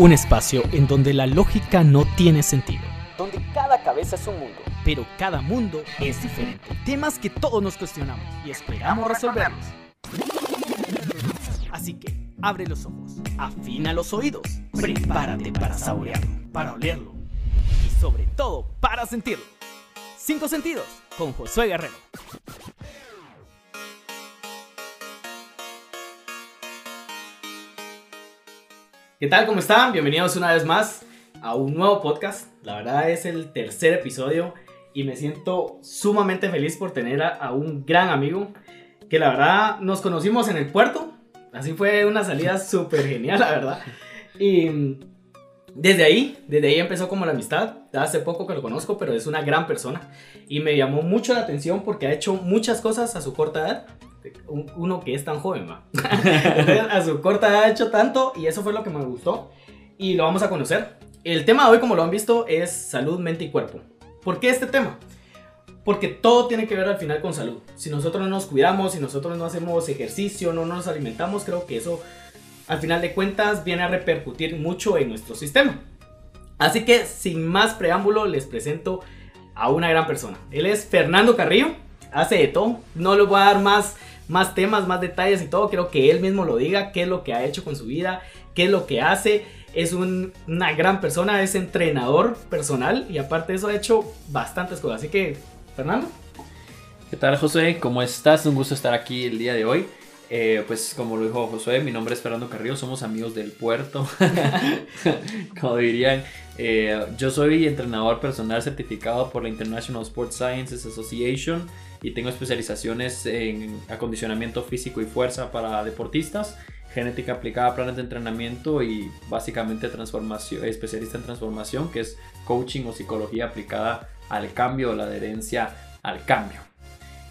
Un espacio en donde la lógica no tiene sentido. Donde cada cabeza es un mundo, pero cada mundo es diferente. Temas que todos nos cuestionamos y esperamos resolverlos. Así que abre los ojos, afina los oídos, prepárate para saborearlo, para olerlo y sobre todo para sentirlo. Cinco sentidos con Josué Guerrero. ¿Qué tal? ¿Cómo están? Bienvenidos una vez más a un nuevo podcast. La verdad es el tercer episodio y me siento sumamente feliz por tener a, a un gran amigo que la verdad nos conocimos en el puerto. Así fue una salida súper genial, la verdad. Y desde ahí, desde ahí empezó como la amistad. Hace poco que lo conozco, pero es una gran persona. Y me llamó mucho la atención porque ha hecho muchas cosas a su corta edad uno que es tan joven, va. A su corta ha hecho tanto y eso fue lo que me gustó y lo vamos a conocer. El tema de hoy, como lo han visto, es salud, mente y cuerpo. ¿Por qué este tema? Porque todo tiene que ver al final con salud. Si nosotros no nos cuidamos, si nosotros no hacemos ejercicio, no nos alimentamos, creo que eso al final de cuentas viene a repercutir mucho en nuestro sistema. Así que sin más preámbulo les presento a una gran persona. Él es Fernando Carrillo, hace de todo. No le voy a dar más, más temas, más detalles y todo. Quiero que él mismo lo diga, qué es lo que ha hecho con su vida, qué es lo que hace. Es un- una gran persona, es entrenador personal y aparte de eso ha hecho bastantes cosas. Así que, Fernando. ¿Qué tal José? ¿Cómo estás? Un gusto estar aquí el día de hoy. Eh, pues como lo dijo Josué, mi nombre es Fernando Carrillo, somos amigos del puerto, como dirían. Eh, yo soy entrenador personal certificado por la International Sports Sciences Association y tengo especializaciones en acondicionamiento físico y fuerza para deportistas, genética aplicada a planes de entrenamiento y básicamente transformación, especialista en transformación, que es coaching o psicología aplicada al cambio o la adherencia al cambio.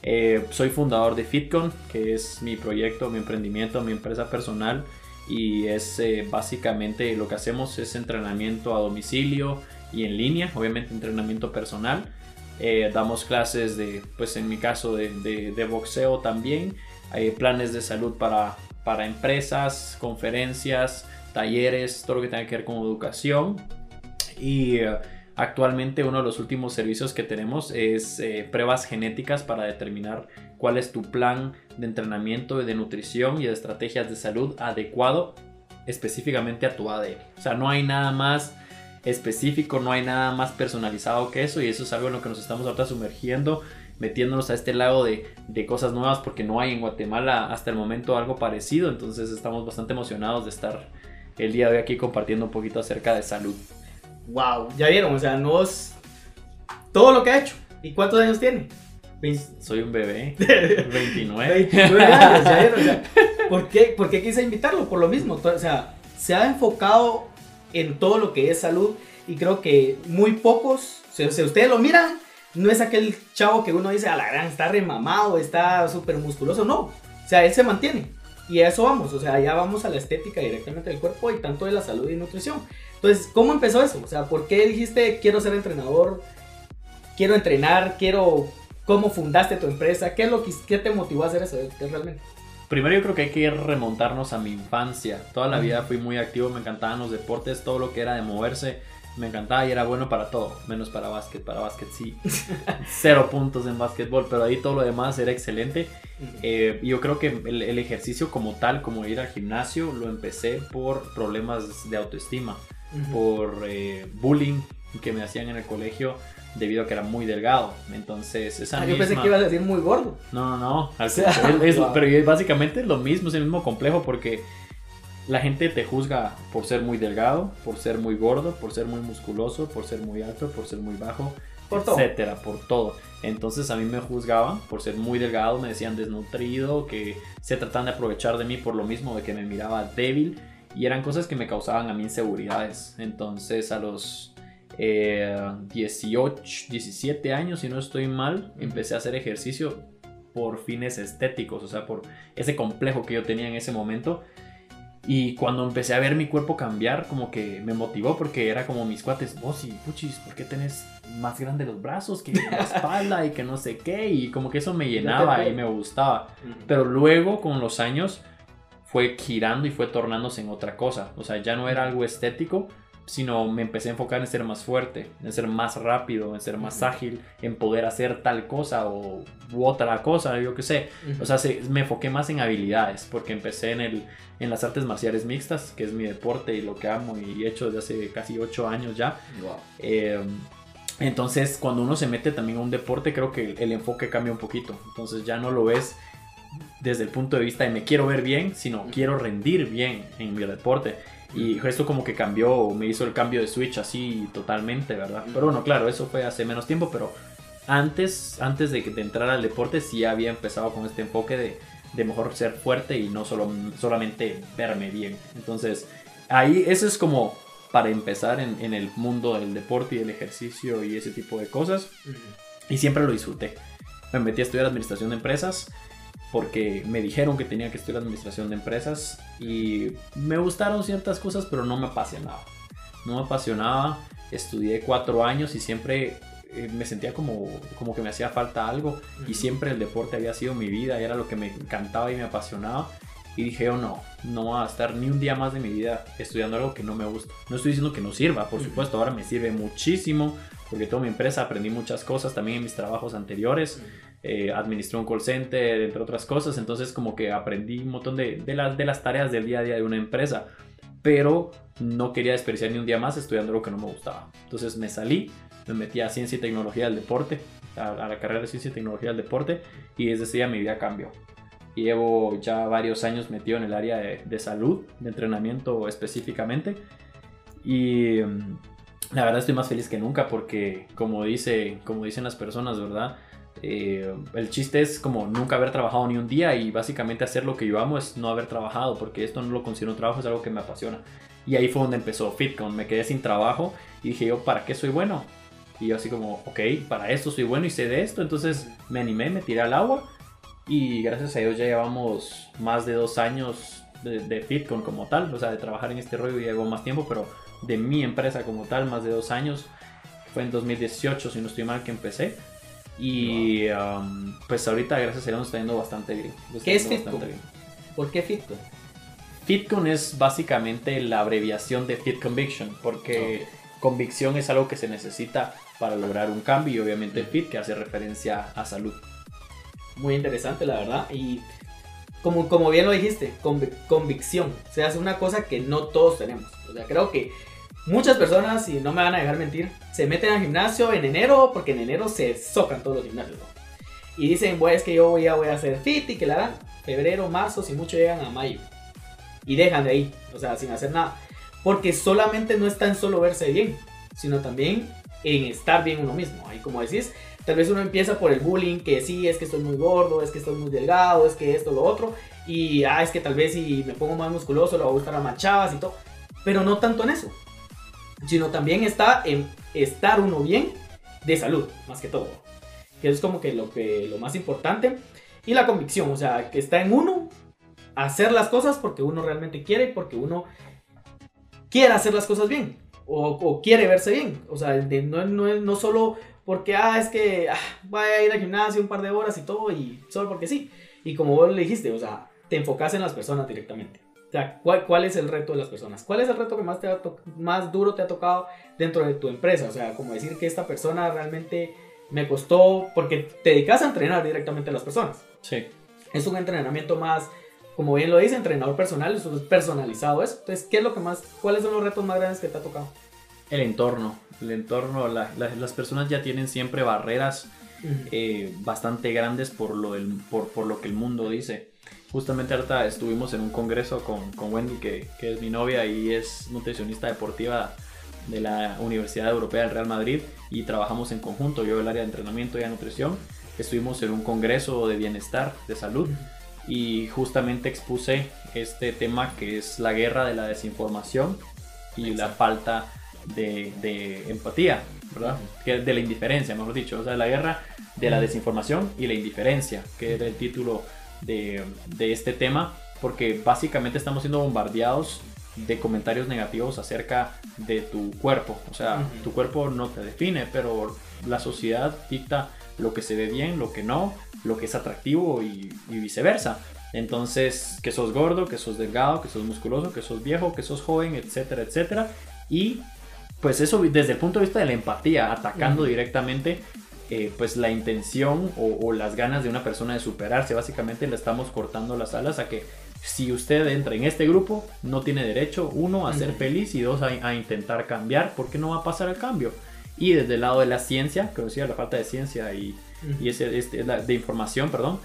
Eh, soy fundador de Fitcon, que es mi proyecto, mi emprendimiento, mi empresa personal. Y es eh, básicamente lo que hacemos es entrenamiento a domicilio y en línea, obviamente entrenamiento personal. Eh, damos clases de, pues en mi caso, de, de- boxeo también. Hay planes de salud para, para empresas, conferencias, talleres, todo lo que tenga que ver con educación. Y eh, Actualmente uno de los últimos servicios que tenemos es eh, pruebas genéticas para determinar cuál es tu plan de entrenamiento de nutrición y de estrategias de salud adecuado específicamente a tu ADN. O sea, no hay nada más específico, no hay nada más personalizado que eso y eso es algo en lo que nos estamos ahorita sumergiendo, metiéndonos a este lado de, de cosas nuevas porque no hay en Guatemala hasta el momento algo parecido, entonces estamos bastante emocionados de estar el día de hoy aquí compartiendo un poquito acerca de salud. Wow, ya vieron, o sea, nos. Todo lo que ha hecho. ¿Y cuántos años tiene? Soy un bebé, 29. 29 años, ya vieron, o sea, ¿por qué, por qué quise invitarlo? Por lo mismo, o sea, se ha enfocado en todo lo que es salud y creo que muy pocos, si, si ustedes lo miran, no es aquel chavo que uno dice, a la gran, está remamado, está súper musculoso, no, o sea, él se mantiene y a eso vamos, o sea, ya vamos a la estética directamente del cuerpo y tanto de la salud y nutrición. Entonces, ¿cómo empezó eso? O sea, ¿por qué dijiste, quiero ser entrenador, quiero entrenar, quiero ¿Cómo fundaste tu empresa? ¿Qué es lo que qué te motivó a hacer eso ¿Qué realmente? Primero yo creo que hay que remontarnos a mi infancia. Toda la vida fui muy activo, me encantaban los deportes, todo lo que era de moverse, me encantaba y era bueno para todo, menos para básquet. Para básquet sí, cero puntos en básquetbol, pero ahí todo lo demás era excelente. Eh, yo creo que el, el ejercicio como tal, como ir al gimnasio, lo empecé por problemas de autoestima, por eh, bullying que me hacían en el colegio debido a que era muy delgado. Entonces, esa Ah, yo pensé misma- que ibas a decir muy gordo. no, no, no. contrario, es- wow. Pero es básicamente es lo mismo, es el mismo complejo porque la gente te juzga por ser muy delgado, por ser muy gordo, por ser muy musculoso, por ser muy alto, por ser muy bajo, Por todo. etcétera, por todo. Entonces a mí me juzgaban por ser muy delgado, me decían desnutrido, que se trataban de aprovechar de mí por lo mismo de que me miraba débil y eran cosas que me causaban a mí inseguridades. Entonces a los eh, 18, 17 años, si no estoy mal, empecé a hacer ejercicio por fines estéticos, o sea, por ese complejo que yo tenía en ese momento. Y cuando empecé a ver mi cuerpo cambiar, como que me motivó porque era como mis cuates, vos y puchis, ¿por qué tenés más grande los brazos que la espalda y que no sé qué? Y como que eso me llenaba y me gustaba. Pero luego con los años fue girando y fue tornándose en otra cosa. O sea, ya no era algo estético, sino me empecé a enfocar en ser más fuerte, en ser más rápido, en ser más ágil, en poder hacer tal cosa o u otra cosa, yo qué sé. O sea, me enfoqué más en habilidades, porque empecé en, el, en las artes marciales mixtas, que es mi deporte y lo que amo y he hecho desde hace casi ocho años ya. Em, entonces, cuando uno se mete también a un deporte, creo que el, enfoque cambia un poquito. Entonces ya no lo ves desde el punto de vista de me quiero ver bien, sino quiero rendir bien en mi deporte. Y esto como que cambió, me hizo el cambio de Switch así totalmente, ¿verdad? Pero bueno, claro, eso fue hace menos tiempo, pero antes, antes de, de entrar al deporte sí había empezado con este enfoque de, de mejor ser fuerte y no solo, solamente verme bien. Entonces, ahí eso es como para empezar en, en el mundo del deporte y el ejercicio y ese tipo de cosas. Y siempre lo disfruté. Me metí a estudiar administración de empresas porque me dijeron que tenía que estudiar administración de empresas y me gustaron ciertas cosas, pero no me apasionaba. No me apasionaba, estudié cuatro años y siempre eh, me sentía como, como que me hacía falta algo y siempre el deporte había sido mi vida, era lo que me encantaba y me apasionaba. Y dije, oh no, no voy a estar ni un día más de mi vida estudiando algo que no me gusta. No estoy diciendo que no sirva, por supuesto, ahora me sirve muchísimo, porque toda mi empresa aprendí muchas cosas también en mis trabajos anteriores eh, administré un call center, entre otras cosas, entonces como que aprendí un montón de, de, las, de las tareas del día a día de una empresa, pero no quería desperdiciar ni un día más estudiando lo que no me gustaba. Entonces me salí, me metí a ciencia y tecnología del deporte, a, la carrera de ciencia y tecnología del deporte, y desde ese día mi vida cambió. Llevo ya varios años metido en el área de, de salud, de entrenamiento específicamente, y mm, la verdad estoy más feliz que nunca porque como, dice, como dicen las personas, ¿verdad? Eh, el chiste es como nunca haber trabajado ni un día y básicamente hacer lo que yo amo es no haber trabajado porque esto no lo considero un trabajo, es algo que me apasiona. Y ahí fue donde empezó Fitcon, me quedé sin trabajo y dije yo, ¿para qué soy bueno? Y yo así como, ok, para esto soy bueno y sé de esto, entonces me animé, me tiré al agua y gracias a Dios ya llevamos más de dos años de, de Fitcon como tal, o sea, de trabajar en este rollo y llevo más tiempo, pero de mi empresa como tal, más de dos años. Fue en 2018, si no estoy mal, que empecé. Y um, pues ahorita, gracias a Dios, nos está yendo bastante bien. ¿Qué es Fitcon? ¿Por qué Fitcon? Fitcon es básicamente la abreviación de Fit Conviction, porque convicción es algo que se necesita para lograr un cambio y obviamente Fit que hace referencia a salud. Muy interesante, la verdad. Y como, como bien lo dijiste, convicción. O sea, es una cosa que no todos tenemos. O sea, creo que Muchas personas, y no me van a dejar mentir, se meten al gimnasio en enero porque en enero se socan todos los gimnasios. Y dicen, pues es que yo ya voy a hacer fit y que la harán febrero, marzo, si mucho llegan a mayo. Y dejan de ahí, o sea, sin hacer nada. Porque solamente no está en solo verse bien, sino también en estar bien uno mismo. Ahí como decís, tal vez uno empieza por el bullying, que sí, es que estoy muy gordo, es que estoy muy delgado, es que esto, lo otro. Y ah, es que tal vez si me pongo más musculoso, lo va a gustar a más chavas y todo. Pero no tanto en eso sino también está en estar uno bien de salud, más que todo. Que es como que lo, que, lo más importante. Y la convicción, o sea, que está en uno hacer las cosas porque uno realmente quiere y porque uno quiere hacer las cosas bien o, quiere verse bien. O sea, no, no, no solo porque, ah, es que ah, voy a ir al gimnasio un par de horas y todo y solo porque sí. Y como vos le dijiste, o sea, te enfocas en las personas directamente. O sea, ¿cuál, ¿cuál, es el reto de las personas? ¿Cuál es el reto que más, te más duro te ha tocado dentro de tu empresa? O sea, como decir que esta persona realmente me costó, porque te dedicas a entrenar directamente a las personas. Sí. Es un entrenamiento más, como bien lo dice, entrenador personal, es personalizado eso. Entonces, ¿qué es lo que más, cuáles son los retos más grandes que te ha tocado? El entorno. El entorno, las personas ya tienen siempre barreras eh, bastante grandes por lo, por, por lo que el mundo dice. Justamente ahorita estuvimos en un congreso con, con Wendy, que, que, es mi novia y es nutricionista deportiva de la Universidad Europea del Real Madrid y trabajamos en conjunto, yo el área de entrenamiento y de nutrición. Estuvimos en un congreso de bienestar, de salud y justamente expuse este tema que es la guerra de la desinformación y la falta de, de empatía, ¿verdad? Que de la indiferencia, mejor dicho, o sea, la guerra de la desinformación y la indiferencia, que era el título de, este tema, porque básicamente estamos siendo bombardeados de comentarios negativos acerca de tu cuerpo. O sea, tu cuerpo no te define, pero la sociedad dicta lo que se ve bien, lo que no, lo que es atractivo y, viceversa. Entonces, que sos gordo, que sos delgado, que sos musculoso, que sos viejo, que sos joven, etcétera, etcétera. Y pues eso desde el punto de vista de la empatía, atacando directamente eh, pues la intención o, las ganas de una persona de superarse. Básicamente le estamos cortando las alas a que si usted entra en este grupo, no tiene derecho, uno, a ser feliz y dos, a, intentar cambiar, porque no va a pasar el cambio. Y desde el lado de la ciencia, que decía la falta de ciencia y, y ese, este, de información, perdón,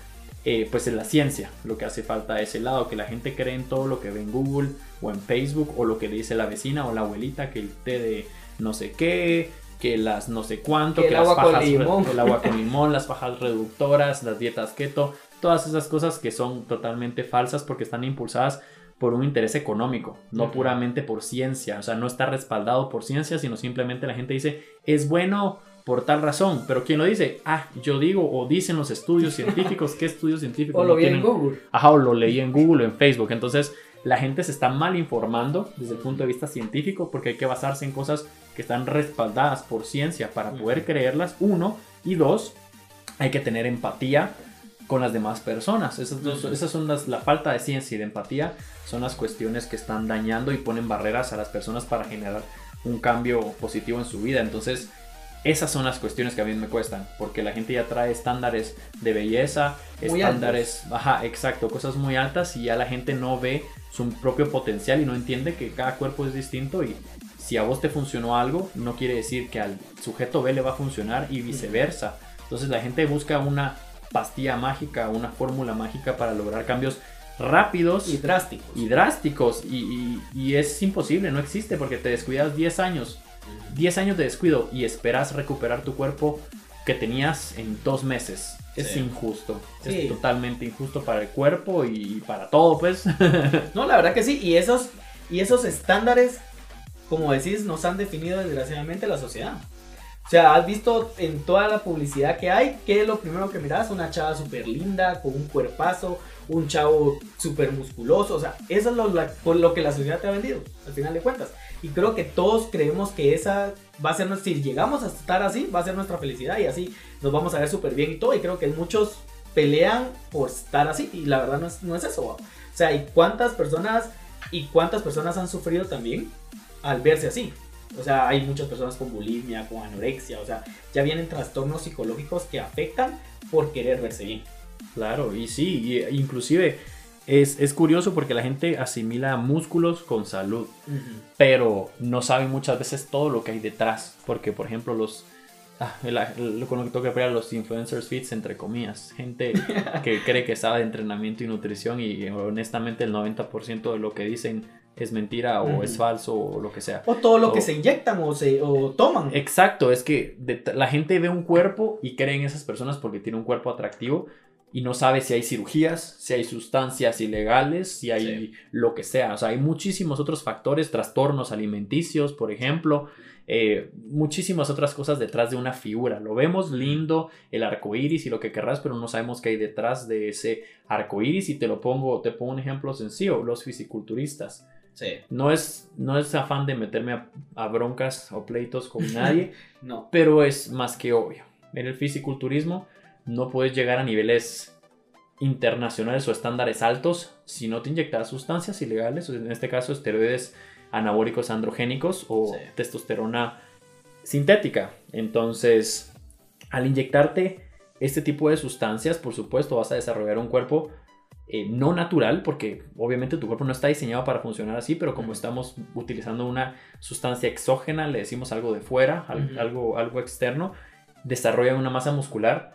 eh, pues en la ciencia lo que hace falta es el lado, que la gente cree en todo lo que ve en Google o en Facebook o lo que dice la vecina o la abuelita, que el té de no sé qué, que las no sé cuánto, que, las agua con limón. el agua con limón, las fajas reductoras, las dietas keto, todas esas cosas que son totalmente falsas porque están impulsadas por un interés económico, no puramente por ciencia, o sea, no está respaldado por ciencia, sino simplemente la gente dice, es bueno por tal razón. Pero ¿quién lo dice? Ah, yo digo o dicen los estudios científicos. ¿Qué estudios científicos? o lo vi en Google. Ajá, o lo leí en Google o en Facebook. Entonces la gente se está mal informando desde el punto de vista científico porque hay que basarse en cosas que están respaldadas por ciencia para poder creerlas, uno. Y dos, hay que tener empatía con las demás personas. Esas, esas son las, la falta de ciencia y de empatía son las cuestiones que están dañando y ponen barreras a las personas para generar un cambio positivo en su vida. Entonces, esas son las cuestiones que a mí me cuestan, porque la gente ya trae estándares de belleza, estándares, ajá, exacto, cosas muy altas y ya la gente no ve su propio potencial y no entiende que cada cuerpo es distinto y si a vos te funcionó algo, no quiere decir que al sujeto B le va a funcionar y viceversa. Entonces la gente busca una pastilla mágica, una fórmula mágica para lograr cambios rápidos y drásticos. Y drásticos. Y, y, es imposible, no existe porque te descuidas 10 años 10 años de descuido y esperas recuperar tu cuerpo que tenías en dos meses. Es injusto. Es totalmente injusto para el cuerpo y para todo, pues. no, la verdad que sí. Y esos, y esos estándares, como decís, nos han definido desgraciadamente la sociedad. O sea, has visto en toda la publicidad que hay, que lo primero que miras? Una chava súper linda, con un cuerpazo, un chavo súper musculoso. O sea, eso es lo, lo que la sociedad te ha vendido, al final de cuentas. Y creo que todos creemos que esa va a ser nuestra, si llegamos a estar así, va a ser nuestra felicidad y así nos vamos a ver súper bien y todo. Y creo que muchos pelean por estar así y la verdad no es, no es eso. O sea, ¿y cuántas personas y cuántas personas han sufrido también al verse así? O sea, hay muchas personas con bulimia, con anorexia, o sea, ya vienen trastornos psicológicos que afectan por querer verse bien. Claro, y sí, inclusive es, curioso porque la gente asimila músculos con salud, pero no saben muchas veces todo lo que hay detrás. Porque, por ejemplo, los. Ah, lo con lo que toca los influencers fits, entre comillas. Gente que cree que sabe de entrenamiento y nutrición y honestamente el 90% de lo que dicen es mentira o es falso o lo que sea. O todo lo que se inyectan o, se, o toman. Exacto, es que la gente ve un cuerpo y cree en esas personas porque tiene un cuerpo atractivo, y no sabe si hay cirugías, si hay sustancias ilegales, si hay lo que sea. O sea, hay muchísimos otros factores, trastornos alimenticios, por ejemplo, eh, muchísimas otras cosas detrás de una figura. Lo vemos lindo, el arco iris y lo que querrás, pero no sabemos qué hay detrás de ese arco iris. Y te lo pongo, te pongo un ejemplo sencillo: los fisiculturistas. Sí. No es, no es afán de meterme a, a broncas o pleitos con nadie, no. pero es más que obvio. En el fisiculturismo no puedes llegar a niveles internacionales o estándares altos si no te inyectas sustancias ilegales, en este caso esteroides anabólicos androgénicos o testosterona sintética. Entonces, al inyectarte este tipo de sustancias, por supuesto, vas a desarrollar un cuerpo eh, no natural, porque obviamente tu cuerpo no está diseñado para funcionar así, pero como estamos utilizando una sustancia exógena, le decimos algo de fuera, algo, algo externo, desarrolla una masa muscular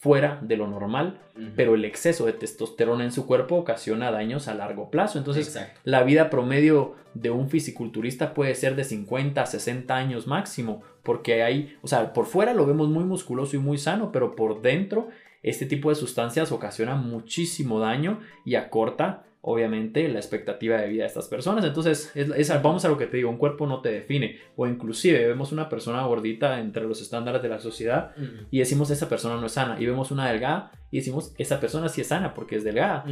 fuera de lo normal, pero el exceso de testosterona en su cuerpo ocasiona daños a largo plazo. Entonces, la vida promedio de un fisiculturista puede ser de 50 a 60 años máximo, porque hay, o sea, por fuera lo vemos muy musculoso y muy sano, pero por dentro este tipo de sustancias ocasiona muchísimo daño y acorta obviamente la expectativa de vida de estas personas. Entonces, es, vamos a lo que te digo, un cuerpo no te define. O inclusive vemos una persona gordita entre los estándares de la sociedad y decimos esa persona no es sana. Y vemos una delgada y decimos esa persona sí es sana porque es delgada.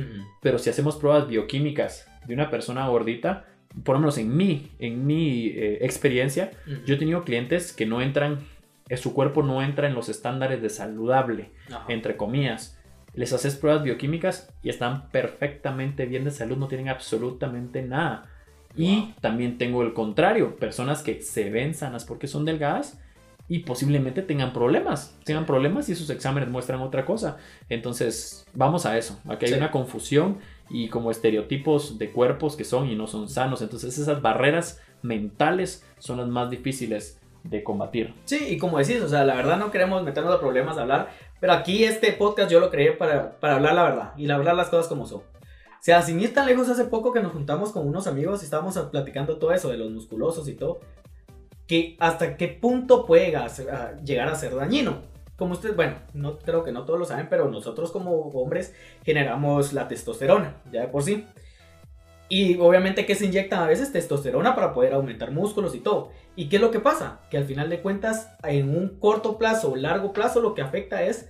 Pero si hacemos pruebas bioquímicas de una persona gordita, por lo menos en mi, en mi eh, experiencia, yo he tenido clientes que no entran, su cuerpo no entra en los estándares de saludable, entre comillas les haces pruebas bioquímicas y están perfectamente bien de salud, no tienen absolutamente nada. Y también tengo el contrario, personas que se ven sanas porque son delgadas y posiblemente tengan problemas, tengan problemas y sus exámenes muestran otra cosa. Entonces, vamos a eso. Aquí hay una confusión y como estereotipos de cuerpos que son y no son sanos. Entonces, esas barreras mentales son las más difíciles de combatir. Sí, y como decís, o sea, la verdad no queremos meternos a problemas de hablar, pero aquí este podcast yo lo creé para, para hablar la verdad y hablar las cosas como son. O sea, sin ir tan lejos, hace poco que nos juntamos con unos amigos y estábamos platicando todo eso de los musculosos y todo, que hasta qué punto puede llegar a ser dañino. Como ustedes, bueno, no creo que no todos lo saben, pero nosotros como hombres generamos la testosterona, ya de por sí. Y obviamente que se inyectan a veces testosterona para poder aumentar músculos y todo. ¿Y qué es lo que pasa? Que al final de cuentas, en un corto plazo o largo plazo, lo que afecta es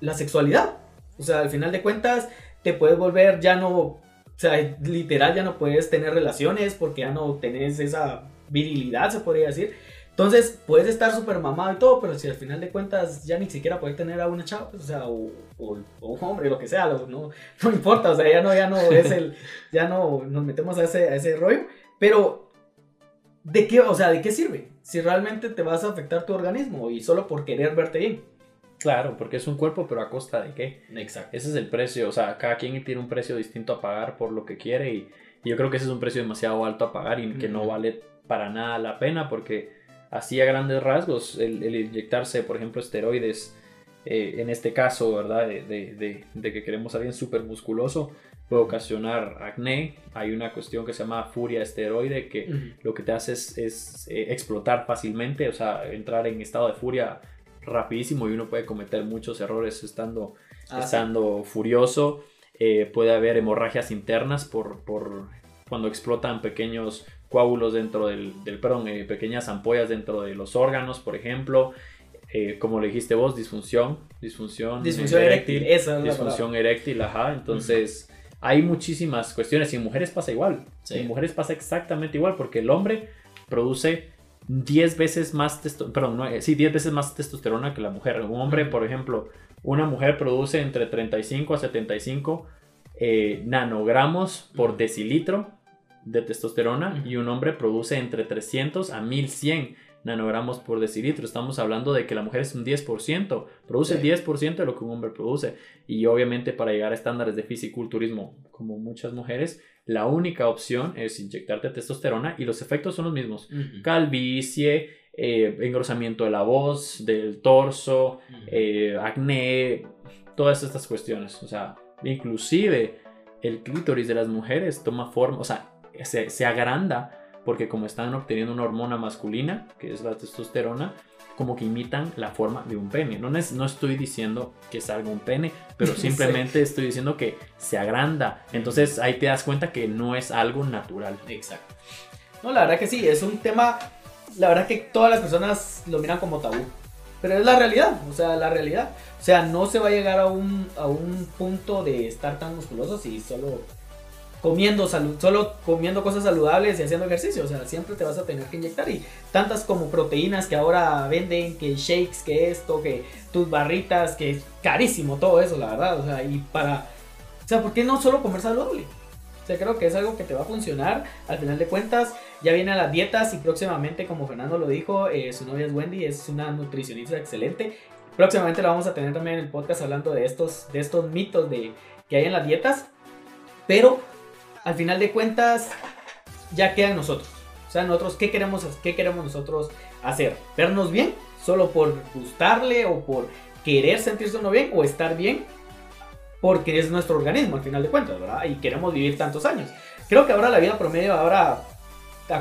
la sexualidad. O sea, al final de cuentas, te puedes volver ya no, o sea, literal ya no puedes tener relaciones porque ya no tenés esa virilidad, se podría decir. Entonces, puedes estar súper mamado y todo, pero si al final de cuentas ya ni siquiera puedes tener a una chava, pues, o sea, o, un hombre, lo que sea, no, no importa, o sea, ya no, ya no es el, ya no nos metemos a ese, a ese rollo, pero ¿de qué, o sea, de qué sirve? Si realmente te vas a afectar tu organismo y solo por querer verte bien. Claro, porque es un cuerpo, pero a costa de qué. Exacto. Ese es el precio, o sea, cada quien tiene un precio distinto a pagar por lo que quiere y, yo creo que ese es un precio demasiado alto a pagar y que no vale para nada la pena porque así a grandes rasgos, el, inyectarse, por ejemplo, esteroides, eh, en este caso, ¿verdad? De, que queremos a alguien súper musculoso, puede ocasionar acné. Hay una cuestión que se llama furia esteroide, que lo que te hace es, eh, explotar fácilmente, o sea, entrar en estado de furia rapidísimo y uno puede cometer muchos errores estando, ah, estando furioso. Eh, puede haber hemorragias internas por, por cuando explotan pequeños coágulos dentro del, perdón, eh, pequeñas ampollas dentro de los órganos, por ejemplo. Eh, como le dijiste vos, disfunción, disfunción, disfunción eréctil, esa disfunción eréctil, ajá. Entonces, hay muchísimas cuestiones y en mujeres pasa igual. En mujeres pasa exactamente igual porque el hombre produce 10 veces más testosterona, sí, 10 veces más testosterona que la mujer. Un hombre, por ejemplo, una mujer produce entre 35 a 75 eh, nanogramos por decilitro de testosterona y un hombre produce entre 300 a 1100 nanogramos por decilitro. Estamos hablando de que la mujer es un 10%, produce 10% de lo que un hombre produce. Y obviamente para llegar a estándares de fisiculturismo como muchas mujeres, la única opción es inyectarte testosterona y los efectos son los mismos. Calvicie, eh, engrosamiento de la voz, del torso, eh, acné, todas estas cuestiones. O sea, inclusive el clítoris de las mujeres toma forma, o sea, se, agranda porque como están obteniendo una hormona masculina, que es la testosterona, como que imitan la forma de un pene. No, no estoy diciendo que salga un pene, pero simplemente estoy diciendo que se agranda. Entonces ahí te das cuenta que no es algo natural. Exacto. No, la verdad que sí, es un tema, la verdad que todas las personas lo miran como tabú. Pero es la realidad, o sea, la realidad. O sea, no se va a llegar a un, a un punto de estar tan musculoso si solo comiendo salud, solo comiendo cosas saludables y haciendo ejercicio. O sea, siempre te vas a tener que inyectar. Y tantas como proteínas que ahora venden, que shakes, que esto, que tus barritas, que es carísimo todo eso, la verdad. O sea, y para. O sea, ¿por qué no solo comer saludable? O sea, creo que es algo que te va a funcionar. Al final de cuentas, ya vienen las dietas y próximamente, como Fernando lo dijo, eh, su novia es Wendy, es una nutricionista excelente. Próximamente la vamos a tener también en el podcast hablando de estos, de estos mitos de, que hay en las dietas. Pero al final de cuentas ya queda en nosotros. O sea, nosotros, ¿qué queremos, qué queremos nosotros hacer? ¿Vernos bien? ¿Solo por gustarle o por querer sentirse uno bien? ¿O estar bien? Porque es nuestro organismo, al final de cuentas, ¿verdad? Y queremos vivir tantos años. Creo que ahora la vida promedio, ahora,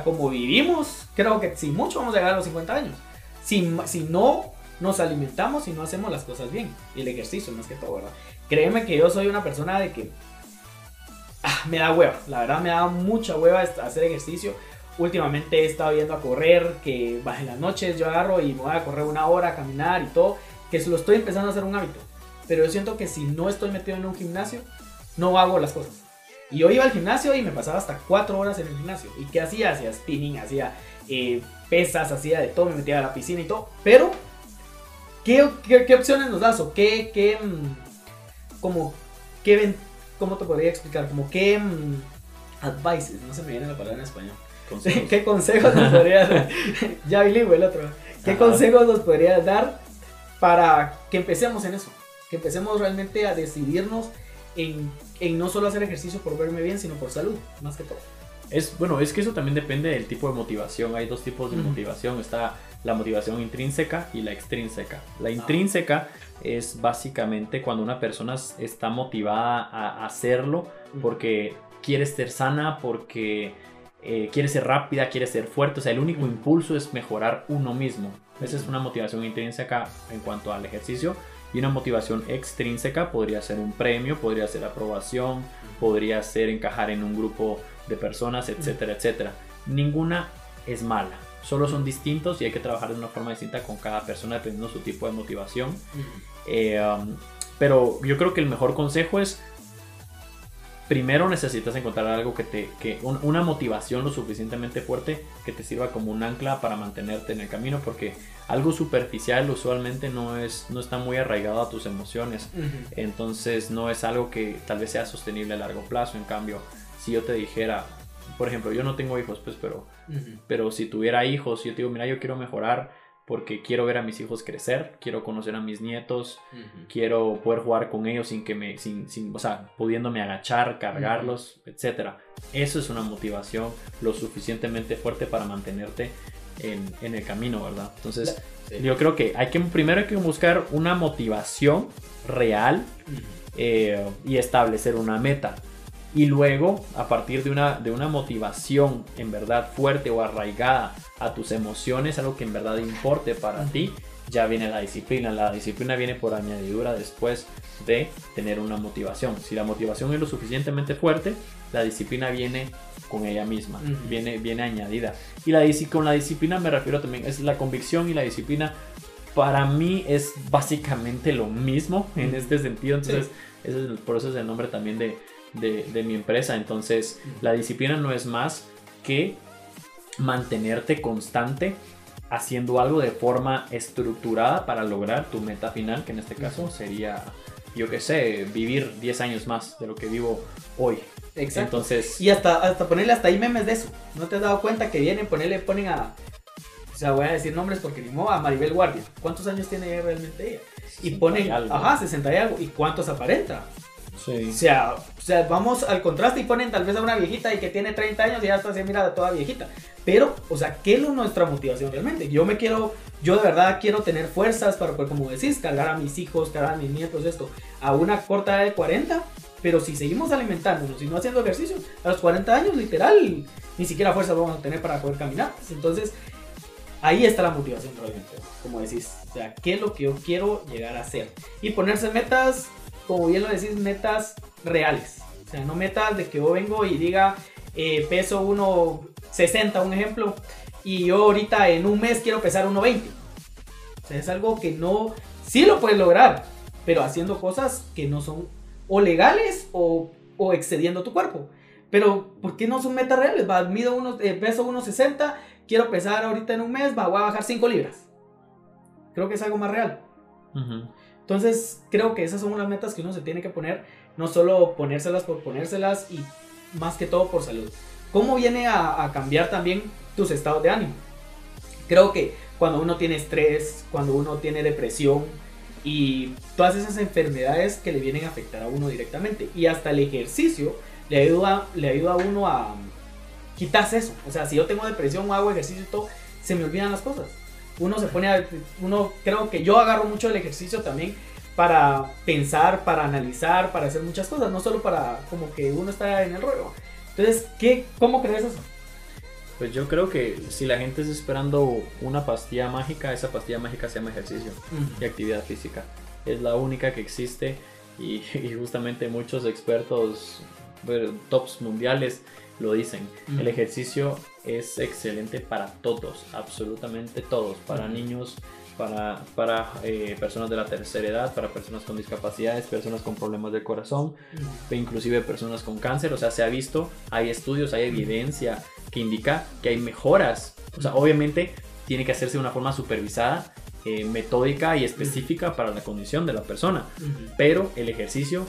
como vivimos, creo que si mucho vamos a llegar a los 50 años. Si, si no nos alimentamos y no hacemos las cosas bien. Y el ejercicio, más que todo, ¿verdad? Créeme que yo soy una persona de que Ah, me da hueva, la verdad me da mucha hueva hacer ejercicio. Últimamente he estado yendo a correr, que en las noches yo agarro y me voy a correr una hora, a caminar y todo, que lo estoy empezando a hacer un hábito. Pero yo siento que si no estoy metido en un gimnasio, no hago las cosas. Y yo iba al gimnasio y me pasaba hasta cuatro horas en el gimnasio. ¿Y qué hacía? Hacía spinning, hacía eh, pesas, hacía de todo, me metía a la piscina y todo. Pero, ¿qué, qué, opciones nos das? ¿O qué, qué, mm, como, ¿qué ¿cómo te podría explicar? Como, ¿qué mm, advices? No se me viene la palabra en español. Consejos. ¿Qué consejos nos podrías dar? ya bilingüe el otro. ¿Qué Ajá. consejos nos podrías dar para que empecemos en eso? Que empecemos realmente a decidirnos en, en no solo hacer ejercicio por verme bien, sino por salud, más que todo. Es, bueno, es que eso también depende del tipo de motivación. Hay dos tipos de motivación. Está la motivación intrínseca y la extrínseca. Ah. La intrínseca es básicamente cuando una persona está motivada a hacerlo porque quiere ser sana, porque eh, quiere ser rápida, quiere ser fuerte. O sea, el único impulso es mejorar uno mismo. Esa es una motivación intrínseca en cuanto al ejercicio. Y una motivación extrínseca podría ser un premio, podría ser aprobación, podría ser encajar en un grupo de personas, etcétera, etcétera. Ninguna es mala. Solo son distintos y hay que trabajar de una forma distinta con cada persona dependiendo de su tipo de motivación. Eh, um, pero yo creo que el mejor consejo es primero necesitas encontrar algo que te que un- una motivación lo suficientemente fuerte que te sirva como un ancla para mantenerte en el camino porque algo superficial usualmente no es no está muy arraigado a tus emociones Ujú. entonces no es algo que tal vez sea sostenible a largo plazo en cambio si yo te dijera por ejemplo yo no tengo hijos pues pero Ujú. pero si tuviera hijos, yo te digo, mira, yo quiero mejorar porque quiero ver a mis hijos crecer, quiero conocer a mis nietos, Ujú. quiero poder jugar con ellos sin que me, sin, sin, o sea, pudiéndome agachar, cargarlos, etcétera. Eso es una motivación lo suficientemente fuerte para mantenerte en, en el camino, ¿verdad? Entonces, Sí. yo creo que hay que, primero hay que buscar una motivación real eh, y establecer una meta. Y luego, a partir de una, de una motivación en verdad fuerte o arraigada a tus emociones, algo que en verdad importe para ti, ya viene la disciplina. La disciplina viene por añadidura después de tener una motivación. Si la motivación es lo suficientemente fuerte, la disciplina viene con ella misma, viene, viene añadida. Y la, con la disciplina me refiero también, es la convicción y la disciplina para mí es básicamente lo mismo en este sentido. Entonces, ese es por eso es el nombre también de, de- de mi empresa. Entonces, la disciplina no es más que mantenerte constante haciendo algo de forma estructurada para lograr tu meta final, que en este caso sería, yo qué sé, vivir 10 años más de lo que vivo hoy. Exacto. Entonces, Y hasta, hasta ponerle hasta ahí memes de eso. ¿No te has dado cuenta que vienen, ponerle, ponen a. O sea, voy a decir nombres porque ni modo, a Maribel Guardia. ¿Cuántos años tiene ella realmente ella? Y ponen, algo. ajá, 60 y algo. ¿Y cuántos aparenta? sí. O sea, sea, vamos al contraste y ponen tal vez a una viejita y que tiene 30 años y ya está así, mira, toda viejita. Pero, o sea, ¿qué es nuestra motivación realmente? Yo me quiero, yo de verdad quiero tener fuerzas para poder, como decís, cargar a mis hijos, cargar a mis nietos, esto, a una corta edad de 40. Pero si seguimos alimentándonos y no haciendo ejercicio, a los 40 años, literal, ni siquiera fuerzas vamos a tener para poder caminar. Entonces, ahí está la motivación realmente, como decís. O sea, ¿qué es lo que yo quiero llegar a hacer? Y ponerse metas, como bien lo decís, metas reales. O sea, no metas de que yo vengo y diga, eh, peso 1,60, un ejemplo, y yo ahorita en un mes quiero pesar 1,20. O sea, es algo que no, sí lo puedes lograr, pero haciendo cosas que no son o legales o, excediendo tu cuerpo. Pero, ¿por qué no son metas reales? Va, mido unos, eh, peso 1,60, quiero pesar ahorita en un mes, va, voy a bajar 5 libras. Creo que es algo más real. Ujú. Entonces, creo que esas son unas metas que uno se tiene que poner, no solo ponérselas por ponérselas y más que todo por salud. ¿Cómo viene a, a cambiar también tus estados de ánimo? Creo que cuando uno tiene estrés, cuando uno tiene depresión y todas esas enfermedades que le vienen a afectar a uno directamente y hasta el ejercicio le ayuda, le ayuda a uno a quitarse eso. O sea, si yo tengo depresión hago ejercicio y todo, se me olvidan las cosas. Uno se pone a, uno creo que yo agarro mucho el ejercicio también para pensar, para analizar, para hacer muchas cosas, no solo para como que uno está en el rollo. Entonces, ¿qué, ¿cómo crees eso? Pues yo creo que si la gente está esperando una pastilla mágica, esa pastilla mágica se llama ejercicio y actividad física. Es la única que existe y, y justamente muchos expertos, bueno, tops mundiales, lo dicen. El ejercicio es excelente para todos, absolutamente todos, para niños, para, para eh, personas de la tercera edad, para personas con discapacidades, personas con problemas del corazón, e inclusive personas con cáncer. O sea, se ha visto, hay estudios, hay evidencia que indica que hay mejoras. O sea, obviamente tiene que hacerse de una forma supervisada eh, metódica y específica para la condición de la persona. Pero el ejercicio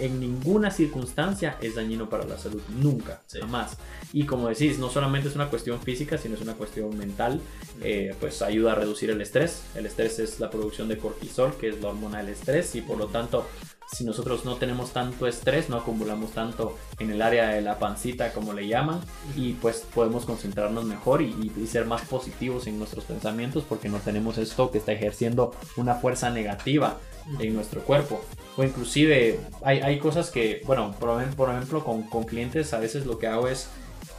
en ninguna circunstancia es dañino para la salud, nunca, Sí. jamás. Y como decís, no solamente es una cuestión física, sino es una cuestión mental, eh, pues ayuda a reducir el estrés. El estrés es la producción de cortisol, que es la hormona del estrés, y por lo tanto, si nosotros no tenemos tanto estrés, no acumulamos tanto en el área de la pancita, como le llaman, y pues podemos concentrarnos mejor y, y- ser más positivos en nuestros pensamientos porque no tenemos esto que está ejerciendo una fuerza negativa en nuestro cuerpo. O inclusive hay, hay cosas que, bueno, por, por ejemplo con, con clientes a veces lo que hago es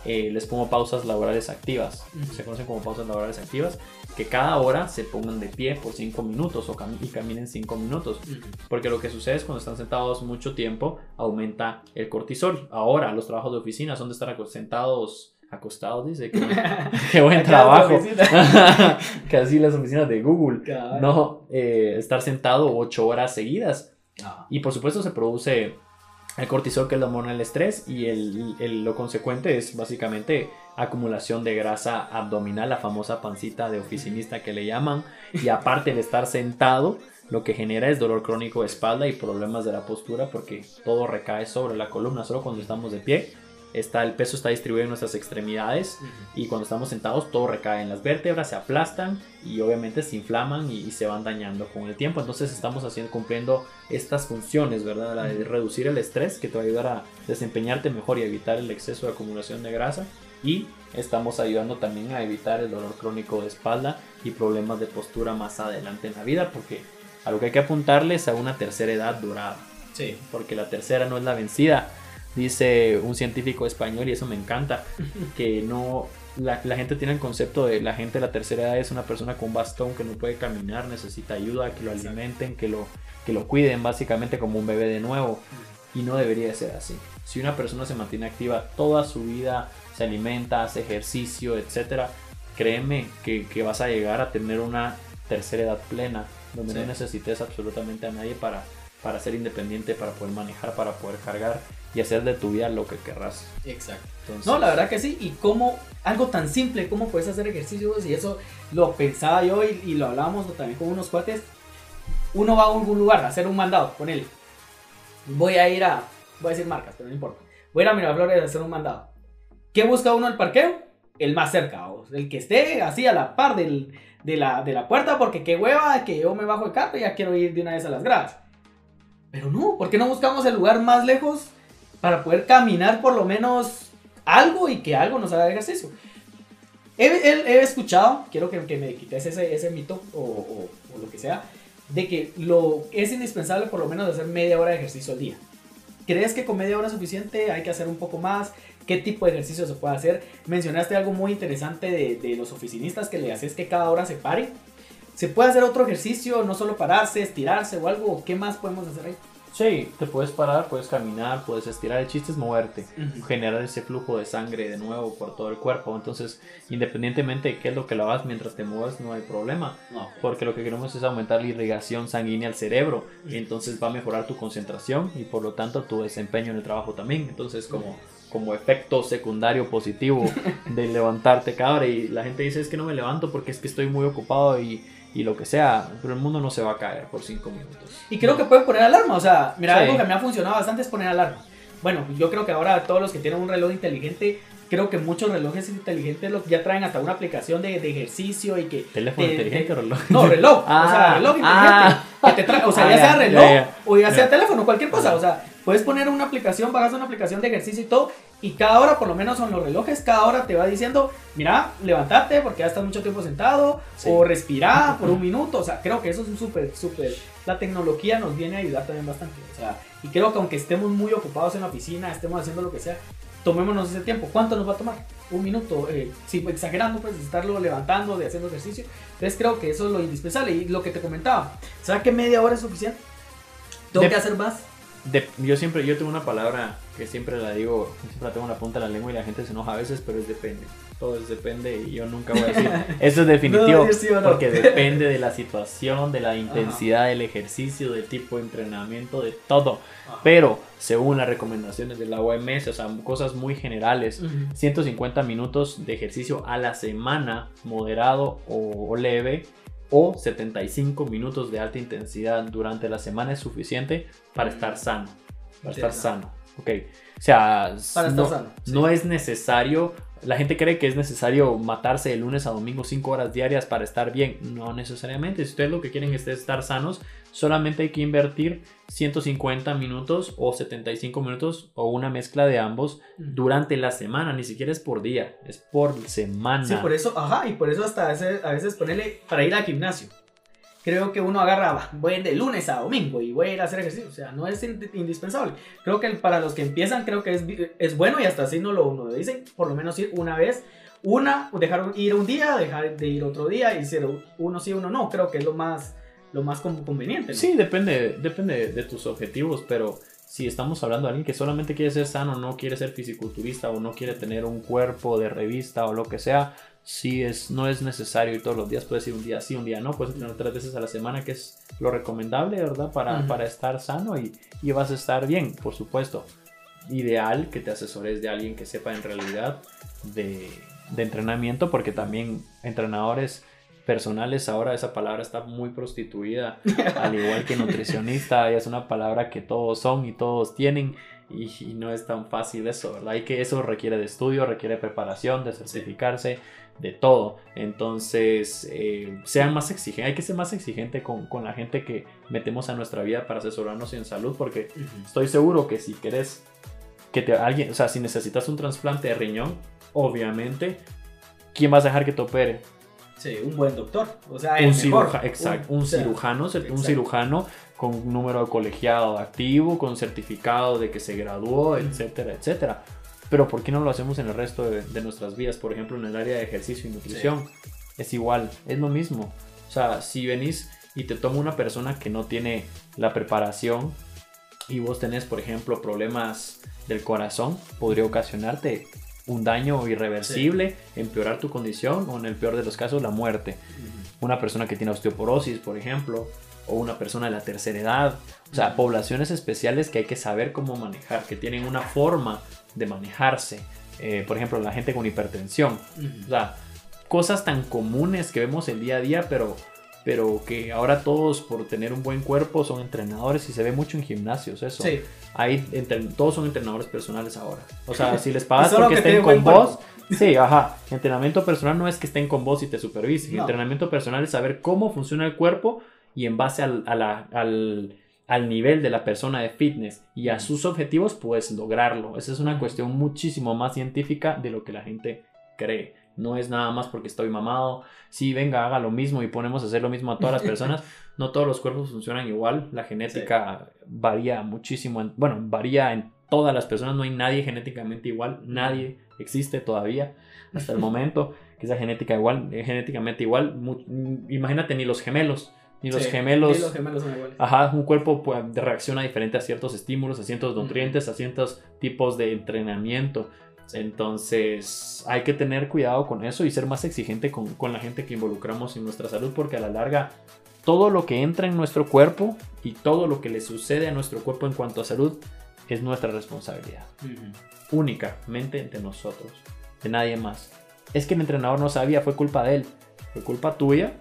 eh, les pongo pausas laborales activas. Se conocen como pausas laborales activas. Que cada hora se pongan de pie por 5 minutos o y caminen 5 minutos. Porque lo que sucede es cuando están sentados mucho tiempo, aumenta el cortisol. Ahora, los trabajos de oficina son de estar sentados, acostados, dice. Que, qué buen trabajo. así las oficinas de Google. No, eh, estar sentado 8 horas seguidas. Ah. Y por supuesto se produce el cortisol, que es la hormona del estrés, y el, lo consecuente es básicamente acumulación de grasa abdominal, la famosa pancita de oficinista que le llaman. Y aparte de estar sentado, lo que genera es dolor crónico de espalda y problemas de la postura porque todo recae sobre la columna, solo cuando estamos de pie. Está, el peso está distribuido en nuestras extremidades y cuando estamos sentados todo recae en las vértebras, se aplastan y obviamente se inflaman y, y se van dañando con el tiempo. Entonces estamos haciendo, cumpliendo estas funciones, ¿verdad? La de reducir el estrés que te va a ayudar a desempeñarte mejor y evitar el exceso de acumulación de grasa. Y estamos ayudando también a evitar el dolor crónico de espalda y problemas de postura más adelante en la vida porque a lo que hay que apuntarles es a una tercera edad dorada Sí. porque la tercera no es la vencida. Dice un científico español, y eso me encanta, que no. La, la gente tiene el concepto de la gente de la tercera edad es una persona con bastón que no puede caminar, necesita ayuda, que lo Exacto. alimenten, que lo, que lo cuiden, básicamente como un bebé de nuevo. Y no debería de ser así. Si una persona se mantiene activa toda su vida, se alimenta, hace ejercicio, etcétera, créeme que, que vas a llegar a tener una tercera edad plena, donde Sí. no necesites absolutamente a nadie para, para ser independiente, para poder manejar, para poder cargar y hacer de tu vida lo que querrás. Exacto. Entonces, No, la verdad que sí. Y cómo, algo tan simple, cómo puedes hacer ejercicios, y eso lo pensaba yo y, y lo hablábamos también con unos cuates. Uno va a algún lugar a hacer un mandado, con él. Voy a ir a, voy a decir marcas, pero no importa. Voy a ir a Miraflores a hacer un mandado. ¿Qué busca uno al parqueo? El más cerca, o el que esté así a la par del- de, la, de la puerta, porque qué hueva que yo me bajo el carro y ya quiero ir de una vez a las gradas. Pero no, ¿por qué no buscamos el lugar más lejos para poder caminar por lo menos algo y que algo nos haga ejercicio? He, he- he escuchado, quiero que, que me quites ese, ese mito o, o- o lo que sea, de que lo es indispensable por lo menos hacer media hora de ejercicio al día. ¿Crees que con media hora es suficiente? ¿Hay que hacer un poco más? ¿Qué tipo de ejercicio se puede hacer? Mencionaste algo muy interesante de, de los oficinistas que le haces que cada hora se pare. ¿Se puede hacer otro ejercicio? No solo pararse, estirarse o algo. ¿Qué más podemos hacer ahí? Sí, te puedes parar, puedes caminar, puedes estirar. El chiste es moverte. generar ese flujo de sangre de nuevo por todo el cuerpo. Entonces, independientemente de qué es lo que lo hagas mientras te mueves, no hay problema. No. Porque lo que queremos es aumentar la irrigación sanguínea al cerebro. Y entonces va a mejorar tu concentración y por lo tanto tu desempeño en el trabajo también. Entonces, como, como efecto secundario positivo de levantarte cada hora. Y la gente dice es que no me levanto porque es que estoy muy ocupado y, y lo que sea. Pero el mundo no se va a caer por cinco minutos. Y creo que pueden poner alarma. O sea, mira, Sí. algo que me ha funcionado bastante es poner alarma. Bueno, yo creo que ahora todos los que tienen un reloj inteligente, creo que muchos relojes inteligentes ya traen hasta una aplicación de, de ejercicio y que... Teléfono te- inteligente te- o reloj. No, reloj. o sea, Ah, reloj inteligente. ah. que te trae, o sea, Ah, ya sea reloj ya. o ya sea Ya. teléfono, cualquier cosa. O sea, puedes poner una aplicación, bajas una aplicación de ejercicio y todo. Y cada hora, por lo menos son los relojes, cada hora te va diciendo, mira, levántate porque ya estás mucho tiempo sentado. Sí. O respirá por un minuto. O sea, creo que eso es un súper, súper... La tecnología nos viene a ayudar también bastante. O sea, y creo que aunque estemos muy ocupados en la oficina, estemos haciendo lo que sea, tomémonos ese tiempo. ¿Cuánto nos va a tomar? Un minuto. Eh, sí, exagerando, pues, de estarlo levantando, de haciendo ejercicio. Entonces creo que eso es lo indispensable. Y lo que te comentaba, ¿sabes que media hora es suficiente? ¿Tengo De- que hacer más? De- yo siempre, yo tengo una palabra que siempre la digo, siempre la tengo en la punta de la lengua y la gente se enoja a veces, pero es depende. Todo es depende y yo nunca voy a decir, eso es definitivo, No, yo sí o no. porque depende de la situación, de la intensidad del ejercicio, del tipo de entrenamiento, de todo. Pero según las recomendaciones de la OMS, o sea, cosas muy generales, Ujú. 150 minutos de ejercicio a la semana, moderado o, o leve, o 75 minutos de alta intensidad durante la semana es suficiente para estar sano. Para estar sano. Ok. O sea, Para estar no, sano, sí. no es necesario. La gente cree que es necesario matarse de lunes a domingo 5 horas diarias para estar bien. No necesariamente. Si ustedes lo que quieren es estar sanos, solamente hay que invertir 150 minutos o 75 minutos o una mezcla de ambos durante la semana. Ni siquiera es por día, es por semana. Sí, por eso, ajá, y por eso hasta a veces, a veces ponerle para ir al gimnasio. Creo que uno agarra, voy de lunes a domingo y voy a ir a hacer ejercicio. O sea, no es in- indispensable. Creo que para los que empiezan, creo que es, es bueno y hasta así no lo, no lo dicen. Por lo menos ir una vez, una, dejar ir un día, dejar de ir otro día y ser uno sí, uno no. Creo que es lo más, lo más con- conveniente. ¿no? Sí, depende, depende de tus objetivos, pero si estamos hablando de alguien que solamente quiere ser sano, no quiere ser fisiculturista o no quiere tener un cuerpo de revista o lo que sea, sí es, no es necesario ir todos los días, puedes ir un día sí, un día no, puedes entrenar tres veces a la semana, que es lo recomendable, ¿verdad? Para, para estar sano y, y vas a estar bien, por supuesto. Ideal que te asesores de alguien que sepa en realidad de, de entrenamiento, porque también entrenadores personales ahora esa palabra está muy prostituida al igual que nutricionista es una palabra que todos son y todos tienen y, y no es tan fácil eso verdad y que eso requiere de estudio requiere preparación de certificarse de todo. Entonces eh, sean más exigentes hay que ser más exigente con, con la gente que metemos a nuestra vida para asesorarnos en salud porque estoy seguro que si querés que te alguien o sea si necesitas un trasplante de riñón obviamente quién vas a dejar que te opere Sí, un buen doctor. O sea, un mejor. cirujano, exacto, un, cirujano, un con un número de colegiado activo, con certificado de que se graduó, etcétera, etcétera. Pero ¿por qué no lo hacemos en el resto de, de nuestras vidas? Por ejemplo, en el área de ejercicio y nutrición. Es igual, es lo mismo. O sea, si venís y te toma una persona que no tiene la preparación y vos tenés, por ejemplo, problemas del corazón, podría ocasionarte un daño irreversible, empeorar tu condición o en el peor de los casos la muerte una persona que tiene osteoporosis, por ejemplo, o una persona de la tercera edad. O sea, poblaciones especiales que hay que saber cómo manejar, que tienen una forma de manejarse. Eh, por ejemplo, la gente con hipertensión. O sea, cosas tan comunes que vemos el día a día, pero, pero que ahora todos por tener un buen cuerpo son entrenadores y se ve mucho en gimnasios eso. Sí. Hay entre- todos son entrenadores personales ahora. O sea, si les pagas porque que estén con vos, sí, ajá. Entrenamiento personal no es que estén con vos y te supervisen. No. Entrenamiento personal es saber cómo funciona el cuerpo y en base al, a la- al, al nivel de la persona de fitness y a sus objetivos, pues lograrlo. Esa es una cuestión muchísimo más científica de lo que la gente cree. No es nada más porque estoy mamado. Sí, venga, haga lo mismo y ponemos a hacer lo mismo a todas las personas. No todos los cuerpos funcionan igual. La genética varía muchísimo. en- bueno, varía en todas las personas. No hay nadie genéticamente igual. Nadie existe todavía hasta el momento que sea genética igual, eh, genéticamente igual. Mu- mm, imagínate ni los gemelos. Ni los Sí, gemelos. sí, los gemelos son iguales. Ajá, un cuerpo pues, reacciona diferente a ciertos estímulos, a ciertos nutrientes, a ciertos tipos de entrenamiento. Entonces hay que tener cuidado con eso y ser más exigente con, con la gente que involucramos en nuestra salud porque a la larga todo lo que entra en nuestro cuerpo y todo lo que le sucede a nuestro cuerpo en cuanto a salud es nuestra responsabilidad. Únicamente de nosotros, de nadie más. Es que el entrenador no sabía, fue culpa de él. Fue culpa tuya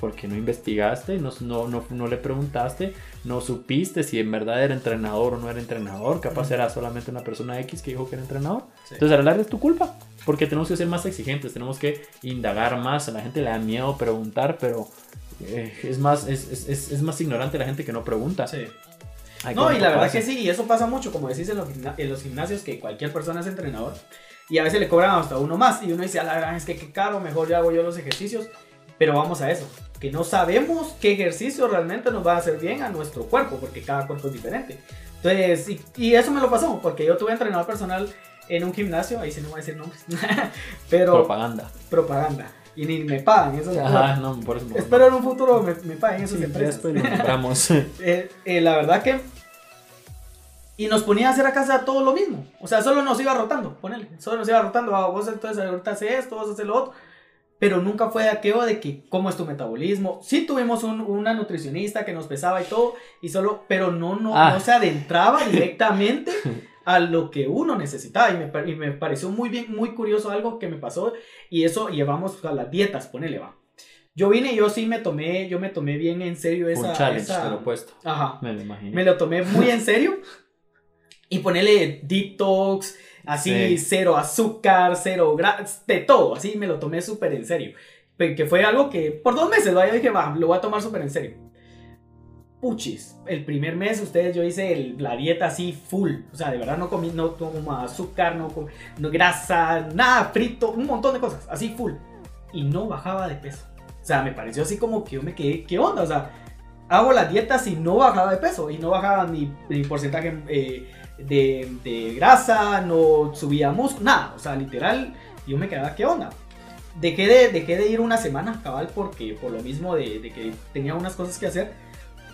porque no investigaste, no, no, no, no le preguntaste, no supiste si en verdad era entrenador o no era entrenador. Capaz era solamente una persona X que dijo que era entrenador. Sí. Entonces a la larga es tu culpa. Porque tenemos que ser más exigentes, tenemos que indagar más. A la gente le da miedo preguntar, pero eh, es, más, es, es- es- es más ignorante la gente que no pregunta. Sí. Hay No, y la verdad que sí, y eso pasa mucho, como decís en los, en los gimnasios, que cualquier persona es entrenador. Y a veces le cobran hasta uno más. Y uno dice, a la gran, es que qué caro, mejor ya hago yo los ejercicios. Pero vamos a eso, que no sabemos qué ejercicio realmente nos va a hacer bien a nuestro cuerpo, porque cada cuerpo es diferente. Entonces, y, y eso me lo pasó, porque yo tuve entrenador personal en un gimnasio, ahí sí no voy a decir nombres, pero Propaganda. propaganda. Y ni me pagan, eso Ajá, no, por eso Espero en un futuro me, me paguen esas Sí, empresas. nombramos. Eh, eh, la verdad que. Y nos ponía a hacer a casa todo lo mismo. O sea, solo nos iba rotando, ponele. Solo nos iba rotando. ah, vos entonces ahorita haces esto, vos haces lo otro. Pero nunca fue de aquello de que cómo es tu metabolismo. Sí tuvimos un- una nutricionista que nos pesaba y todo, y solo, pero no, no, Ah. no se adentraba directamente a lo que uno necesitaba. Y me, y me pareció muy bien, muy curioso algo que me pasó. Y eso llevamos a las dietas, ponele, va. Yo vine y yo sí me tomé, yo me tomé bien en serio esa... Un challenge, esa- te lo he puesto. Ajá. Me lo imagino. Me lo tomé muy en serio. Y ponerle detox, así, Sí. cero azúcar, cero grasa, de todo. Así me lo tomé súper en serio. Que fue algo que por dos meses yo dije, va, lo voy a tomar súper en serio. Puchis, el primer mes ustedes yo hice el- la dieta así full. O sea, de verdad no comí, no tomo azúcar, no, com- no grasa, nada frito, un montón de cosas, así full. Y no bajaba de peso. O sea, me pareció así como que yo me quedé, ¿qué onda? O sea, hago las dietas y no bajaba de peso. Y no bajaba ni, ni porcentaje eh, de, de grasa, no subía músculo, nada. O sea, literal, yo me quedaba, ¿qué onda? Dejé de, dejé de ir una semana, cabal, porque por lo mismo de, de que tenía unas cosas que hacer.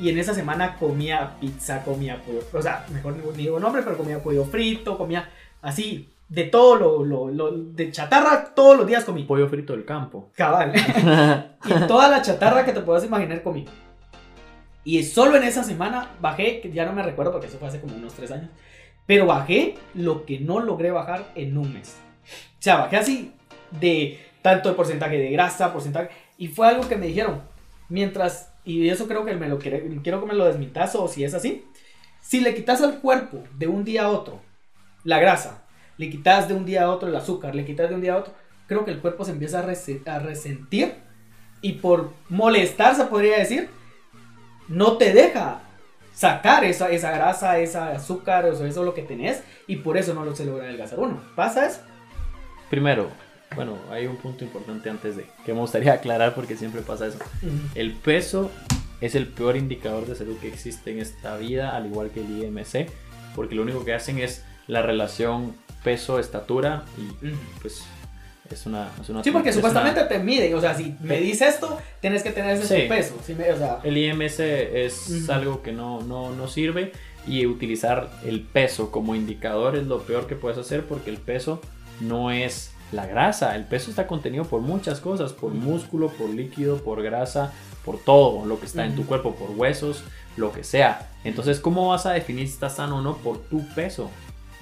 Y en esa semana comía pizza, comía pollo, o sea, mejor no digo nombre, pero comía pollo frito, comía así, de todo lo, lo, lo- de chatarra, todos los días comí. Pollo frito del campo. Cabal. y toda la chatarra que te puedas imaginar comí. Y solo en esa semana bajé, ya no me recuerdo porque eso fue hace como unos tres años, pero bajé lo que no logré bajar en un mes. O sea, bajé así de tanto el porcentaje de grasa, porcentaje, y fue algo que me dijeron, mientras, y eso creo que me lo quiere- quiero que me lo desmintas o si es así, si le quitas al cuerpo de un día a otro la grasa, le quitas de un día a otro el azúcar, le quitas de un día a otro, creo que el cuerpo se empieza a, rese- a resentir y por molestar, se podría decir, no te deja sacar esa, esa grasa, esa azúcar, eso, eso es lo que tenés y por eso no lo se logra adelgazar uno. ¿Pasa eso? Primero, bueno, hay un punto importante antes de que me gustaría aclarar porque siempre pasa eso. El peso es el peor indicador de salud que existe en esta vida, al igual que el IMC, porque lo único que hacen es la relación peso-estatura y pues es una... Es una Sí, porque es supuestamente una- te miden, o sea, si me dices esto, tienes que tener ese Sí. peso. sí me- o sea, El IMC es algo que no, no, no sirve y utilizar el peso como indicador es lo peor que puedes hacer porque el peso no es la grasa, el peso está contenido por muchas cosas, por músculo, por líquido, por grasa, por todo lo que está en tu cuerpo, por huesos, lo que sea. Entonces, ¿cómo vas a definir si estás sano o no? Por tu peso.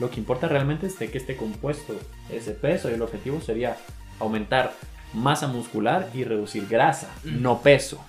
Lo que importa realmente es de que esté compuesto ese peso y el objetivo sería aumentar masa muscular y reducir grasa, Ujú. no peso.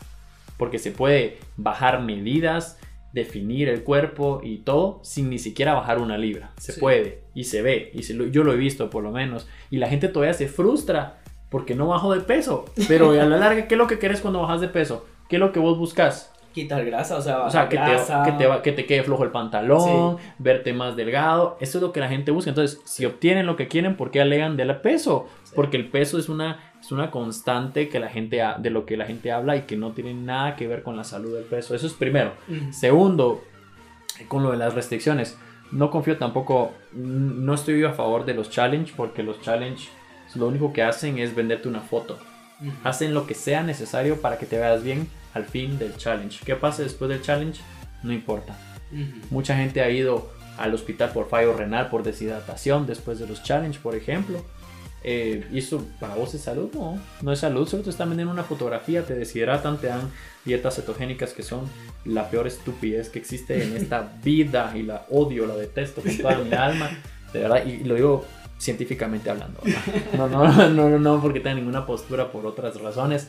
Porque se puede bajar medidas, definir el cuerpo y todo sin ni siquiera bajar una libra. Se Sí. puede y se ve y se lo- yo lo he visto por lo menos. Y la gente todavía se frustra porque no bajo de peso. Pero a la larga, ¿qué es lo que quieres cuando bajas de peso? ¿Qué es lo que vos buscas? Quitar grasa, o sea, O sea, que te, grasa. que, te, va- que te quede flojo el pantalón, verte más delgado. Eso es lo que la gente busca. Entonces, si obtienen lo que quieren, ¿por qué alegan del peso? Sí. Porque el peso es una, es una constante que la gente ha- de lo que la gente habla y que no tiene nada que ver con la salud del peso. Eso es primero. Ujú. Segundo, con lo de las restricciones, no confío tampoco, no estoy a favor de los challenge porque los challenge lo único que hacen es venderte una foto. Hacen lo que sea necesario para que te veas bien al fin del challenge. ¿Qué pasa después del challenge? No importa. Ujú. Mucha gente ha ido al hospital por fallo renal, por deshidratación después de los challenge, por ejemplo. Eh, ¿Y eso para vos es salud? No, no es salud, solo te están vendiendo una fotografía, te deshidratan, te dan dietas cetogénicas que son la peor estupidez que existe en esta vida y la odio, la detesto con toda mi alma, de verdad, y lo digo científicamente hablando, ¿verdad? no, no, no, no, no porque tenga ninguna postura por otras razones,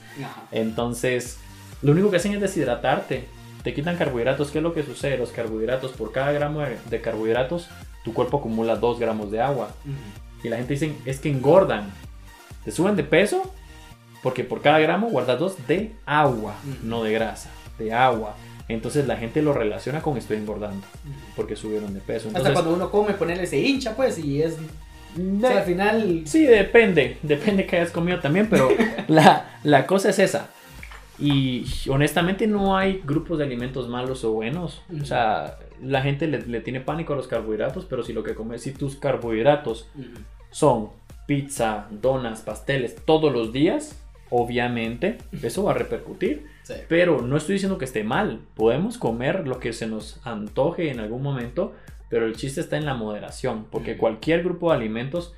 entonces, lo único que hacen es deshidratarte. Te quitan carbohidratos. ¿Qué es lo que sucede? Los carbohidratos, por cada gramo de- carbohidratos, tu cuerpo acumula 2 gramos de agua. Y la gente dice, es que engordan. Te suben de peso porque por cada gramo guardas 2 de agua, no de grasa, de agua. Entonces la gente lo relaciona con estoy engordando Ujú. porque subieron de peso. Hasta Entonces, cuando uno come, ponerle se hincha, pues, y es. O de- sea, al final. Sí, depende, depende que hayas comido también, pero la, la cosa es esa. Y honestamente no hay grupos de alimentos malos o buenos. O sea, la gente le, le tiene pánico a los carbohidratos, pero si lo que comes, si tus carbohidratos son pizza, donas, pasteles todos los días, obviamente eso va a repercutir. Sí. Pero no estoy diciendo que esté mal. Podemos comer lo que se nos antoje en algún momento, pero el chiste está en la moderación, porque cualquier grupo de alimentos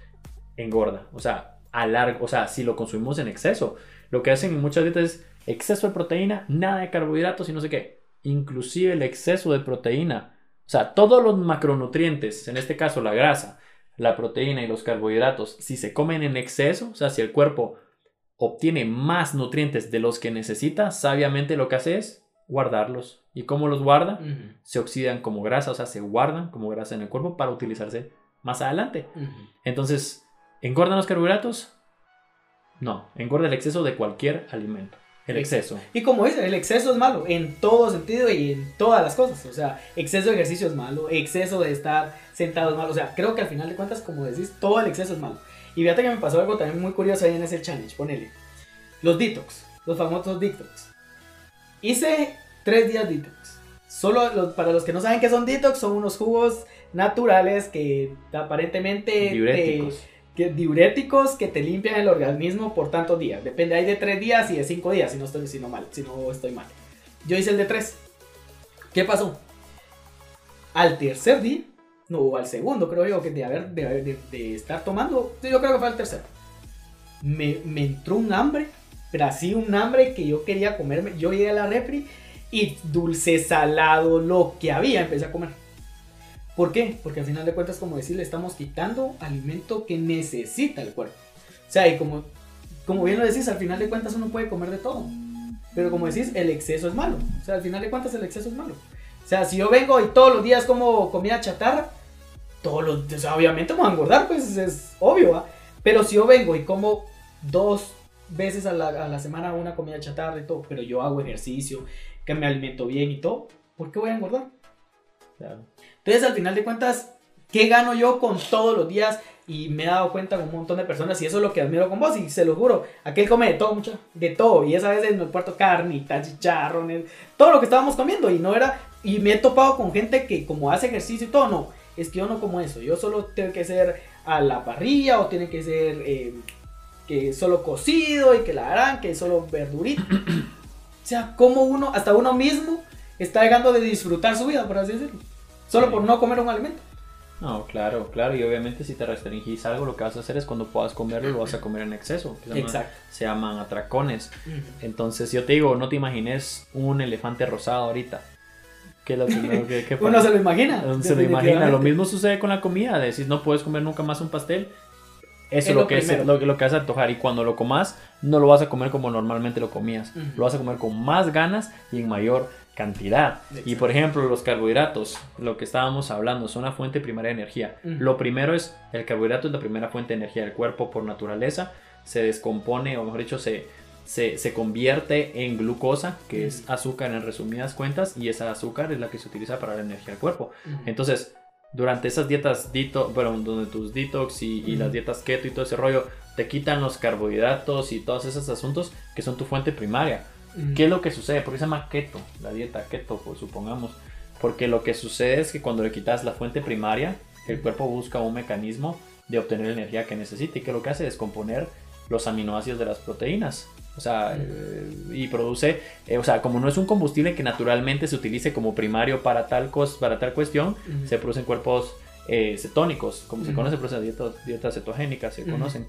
engorda. O sea, a largo, o sea, si lo consumimos en exceso. Lo que hacen en muchas dietas es exceso de proteína, nada de carbohidratos y no sé qué. Inclusive el exceso de proteína. O sea, todos los macronutrientes, en este caso la grasa, la proteína y los carbohidratos, si se comen en exceso, o sea, si el cuerpo obtiene más nutrientes de los que necesita, sabiamente lo que hace es guardarlos. ¿Y cómo los guarda? Se oxidan como grasa, o sea, se guardan como grasa en el cuerpo para utilizarse más adelante. Entonces, ¿engordan los carbohidratos? No, engorda el exceso de cualquier alimento. El exceso. Y como dice, el exceso es malo en todo sentido y en todas las cosas. O sea, exceso de ejercicio es malo, exceso de estar sentado es malo. O sea, creo que al final de cuentas, como decís, todo el exceso es malo. Y fíjate que me pasó algo también muy curioso ahí en ese challenge. Ponele. Los detox, los famosos detox. Hice tres días detox. Solo los- para los que no saben qué son detox, son unos jugos naturales que aparentemente te-. Que, diuréticos que te limpian el organismo por tantos días. Depende, hay de 3 días y de 5 días, si no estoy, si no mal, si no estoy mal. Yo hice el de 3. ¿Qué pasó? Al tercer día, no, o al segundo, creo yo, que de, haber, de, de- de estar tomando, yo creo que fue al tercero. Me, me entró un hambre, pero así un hambre que yo quería comerme. Yo llegué a la refri y dulce, salado, lo que había, empecé a comer. ¿Por qué? Porque al final de cuentas, como decir, le estamos quitando alimento que necesita el cuerpo. O sea, y como, como bien lo decís, al final de cuentas uno puede comer de todo. Pero como decís, el exceso es malo. O sea, al final de cuentas el exceso es malo. O sea, si yo vengo y todos los días como comida chatarra, todos los o sea, obviamente me voy a engordar, pues es obvio, ¿va? Pero si yo vengo y como dos veces a la, a la semana una comida chatarra y todo, pero yo hago ejercicio, que me alimento bien y todo, ¿por qué voy a engordar? Entonces, al final de cuentas, ¿qué gano yo con todos los días? Y me he dado cuenta con un montón de personas, y eso es lo que admiro con vos, y se lo juro, aquel come de todo, mucho, de todo, y esa vez en el puerto carnitas, chicharrones, todo lo que estábamos comiendo, y no era, y me he topado con gente que como hace ejercicio y todo, no, es que yo no como eso, yo solo tengo que ser a la parrilla, o tiene que ser eh, que solo cocido, y que la harán, que solo verdurita. o sea, como uno, hasta uno mismo, está dejando de disfrutar su vida, por así decirlo. Solo Sí. por no comer un alimento. No, claro, claro. Y obviamente si te restringís algo, lo que vas a hacer es cuando puedas comerlo, lo vas a comer en exceso. se llaman- Exacto. Se llaman atracones. Entonces yo te digo, no te imagines un elefante rosado ahorita. ¿Qué es lo primero que, que Uno se lo imagina. Uno se lo imagina. Lo mismo sucede con la comida. Decís, no puedes comer nunca más un pastel. Eso Es lo, que es lo, lo que vas a antojar. Y cuando lo comas, no lo vas a comer como normalmente lo comías. Lo vas a comer con más ganas y en mayor cantidad. Y por ejemplo, los carbohidratos, lo que estábamos hablando, son una fuente primaria de energía. Lo primero es, el carbohidrato es la primera fuente de energía del cuerpo por naturaleza. Se descompone, o mejor dicho, se, se, se convierte en glucosa, que es azúcar en resumidas cuentas, y esa azúcar es la que se utiliza para la energía del cuerpo. Entonces, durante esas dietas detox, bueno, donde tus detox y, y las dietas keto y todo ese rollo, te quitan los carbohidratos y todos esos asuntos que son tu fuente primaria. Ujú. ¿Qué es lo que sucede? ¿Por qué se llama keto? La dieta keto, pues supongamos. Porque lo que sucede es que cuando le quitas la fuente primaria, el cuerpo busca un mecanismo de obtener la energía que necesita y que lo que hace es descomponer los aminoácidos de las proteínas. O sea, eh, y produce, eh, o sea, como no es un combustible que naturalmente se utilice como primario para tal, cos, para tal cuestión, Ujú. se producen cuerpos eh, cetónicos, como se conoce, producen dietas, dietas cetogénicas, se Ujú. conocen.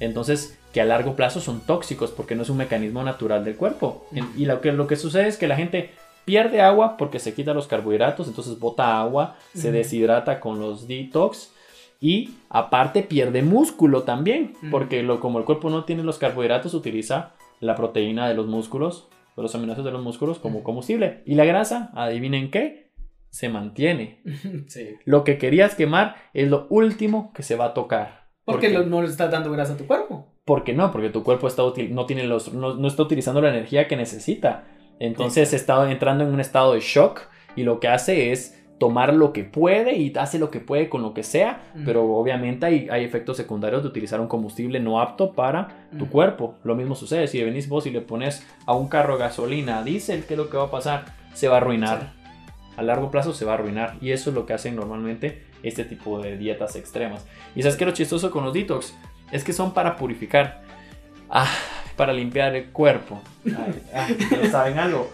Entonces, que a largo plazo son tóxicos porque no es un mecanismo natural del cuerpo. Y lo que, lo que sucede es que la gente pierde agua porque se quita los carbohidratos, entonces bota agua, se deshidrata con los detox y aparte pierde músculo también, porque lo, como el cuerpo no tiene los carbohidratos, utiliza la proteína de los músculos, de los aminoácidos de los músculos como combustible. Y la grasa, adivinen qué, se mantiene. Sí. Lo que querías quemar es lo último que se va a tocar. Porque no le estás dando grasa a tu cuerpo. Porque no, porque tu cuerpo está util- no, tiene los, no, no está utilizando la energía que necesita. Entonces está entrando en un estado de shock y lo que hace es tomar lo que puede y hace lo que puede con lo que sea, Ujú. pero obviamente hay, hay efectos secundarios de utilizar un combustible no apto para tu Ujú. cuerpo. Lo mismo sucede si venís vos y le pones a un carro gasolina diésel, ¿qué es lo que va a pasar? Se va a arruinar. A largo plazo se va a arruinar y eso es lo que hacen normalmente este tipo de dietas extremas. Y sabes que lo chistoso con los detox es que son para purificar, ah, para limpiar el cuerpo. Ah, ¿Saben algo?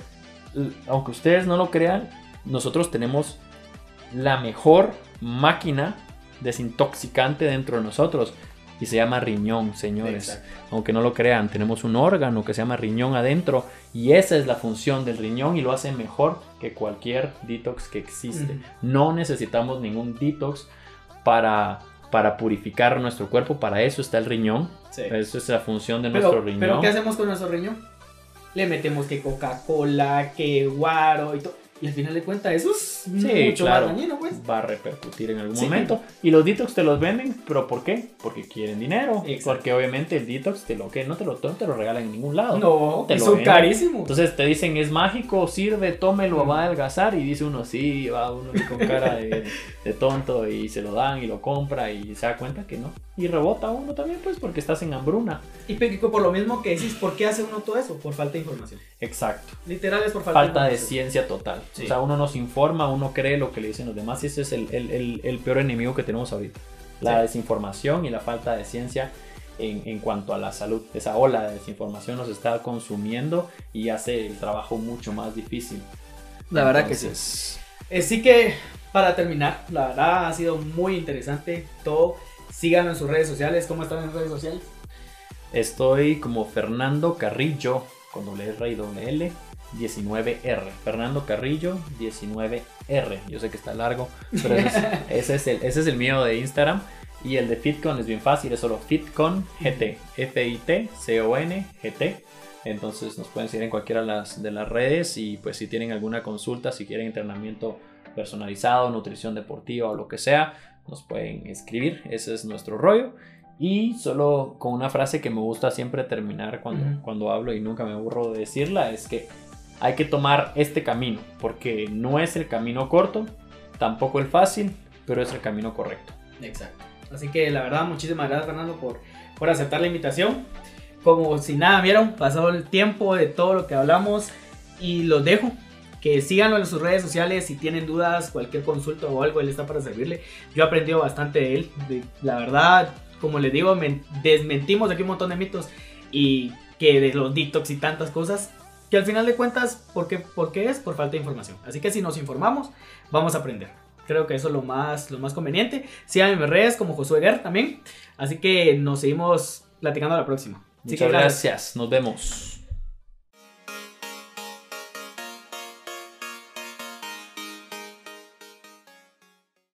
Aunque ustedes no lo crean, nosotros tenemos la mejor máquina desintoxicante dentro de nosotros y se llama riñón, señores. Exacto. Aunque no lo crean, tenemos un órgano que se llama riñón adentro y esa es la función del riñón y lo hace mejor que cualquier detox que existe. No necesitamos ningún detox para para purificar nuestro cuerpo. Para eso está el riñón. Sí. Esa es la función de Pero, nuestro riñón. pero ¿qué hacemos con nuestro riñón? Le metemos que Coca-Cola, que guaro y todo. Y al final de cuentas eso es mucho claro. más dañino, pues. va a repercutir en algún Sí. momento. Y los detox te los venden, pero ¿por qué? Porque quieren dinero. Exacto. Porque obviamente el detox te lo que no te lo, no te lo regalan en ningún lado. No, Te lo son carísimos. Entonces te dicen es mágico, sirve, tómelo, Mm. va a adelgazar. Y dice uno sí, va uno con cara de, de tonto y se lo dan y lo compra y se da cuenta que no. Y rebota uno también, pues porque estás en hambruna. Y por lo mismo que decís, ¿por qué hace uno todo eso? Por falta de información. Exacto. Literal es por falta, Falta de información. ciencia total. Sí. O sea, uno nos informa, uno cree lo que le dicen los demás y ese es el, el- el- el peor enemigo que tenemos ahorita. La Sí. desinformación y la falta de ciencia en, en cuanto a la salud. Esa ola de desinformación nos está consumiendo y hace el trabajo mucho más difícil. La verdad que sí. Así que, para terminar, la verdad ha sido muy interesante todo. Síganlo en sus redes sociales. ¿Cómo están en redes sociales? Estoy como Fernando Carrillo, con doble R y doble L, 19R. Fernando Carrillo, 19R. Yo sé que está largo, pero ese es, ese es el, ese es el mío de Instagram. Y el de Fitcon es bien fácil, es solo Fitcon GT. F-I-T-C-O-N GT. Entonces nos pueden seguir en cualquiera de las, de las redes y pues si tienen alguna consulta, si quieren entrenamiento personalizado, nutrición deportiva o lo que sea, nos pueden escribir. Ese es nuestro rollo. Y solo con una frase que me gusta siempre terminar cuando, Ujú. cuando hablo y nunca me aburro de decirla, es que hay que tomar este camino, porque no es el camino corto, tampoco el fácil, pero es el camino correcto. Exacto. Así que la verdad, muchísimas gracias Fernando por, por aceptar la invitación. Como si nada vieron, pasó el tiempo de todo lo que hablamos y los dejo. Que síganlo en sus redes sociales si tienen dudas, cualquier consulta o algo, él está para servirle. Yo he aprendido bastante de él. la verdad, como les digo, men- desmentimos aquí un montón de mitos y que de los detox y tantas cosas. Que al final de cuentas, ¿por qué, por qué es? Por falta de información. Así que si nos informamos, vamos a aprender. Creo que eso es lo más, lo más conveniente. Síganme en mis redes como Josué Guerra también. Así que nos seguimos platicando a la próxima. Así Muchas que gracias, nos vemos.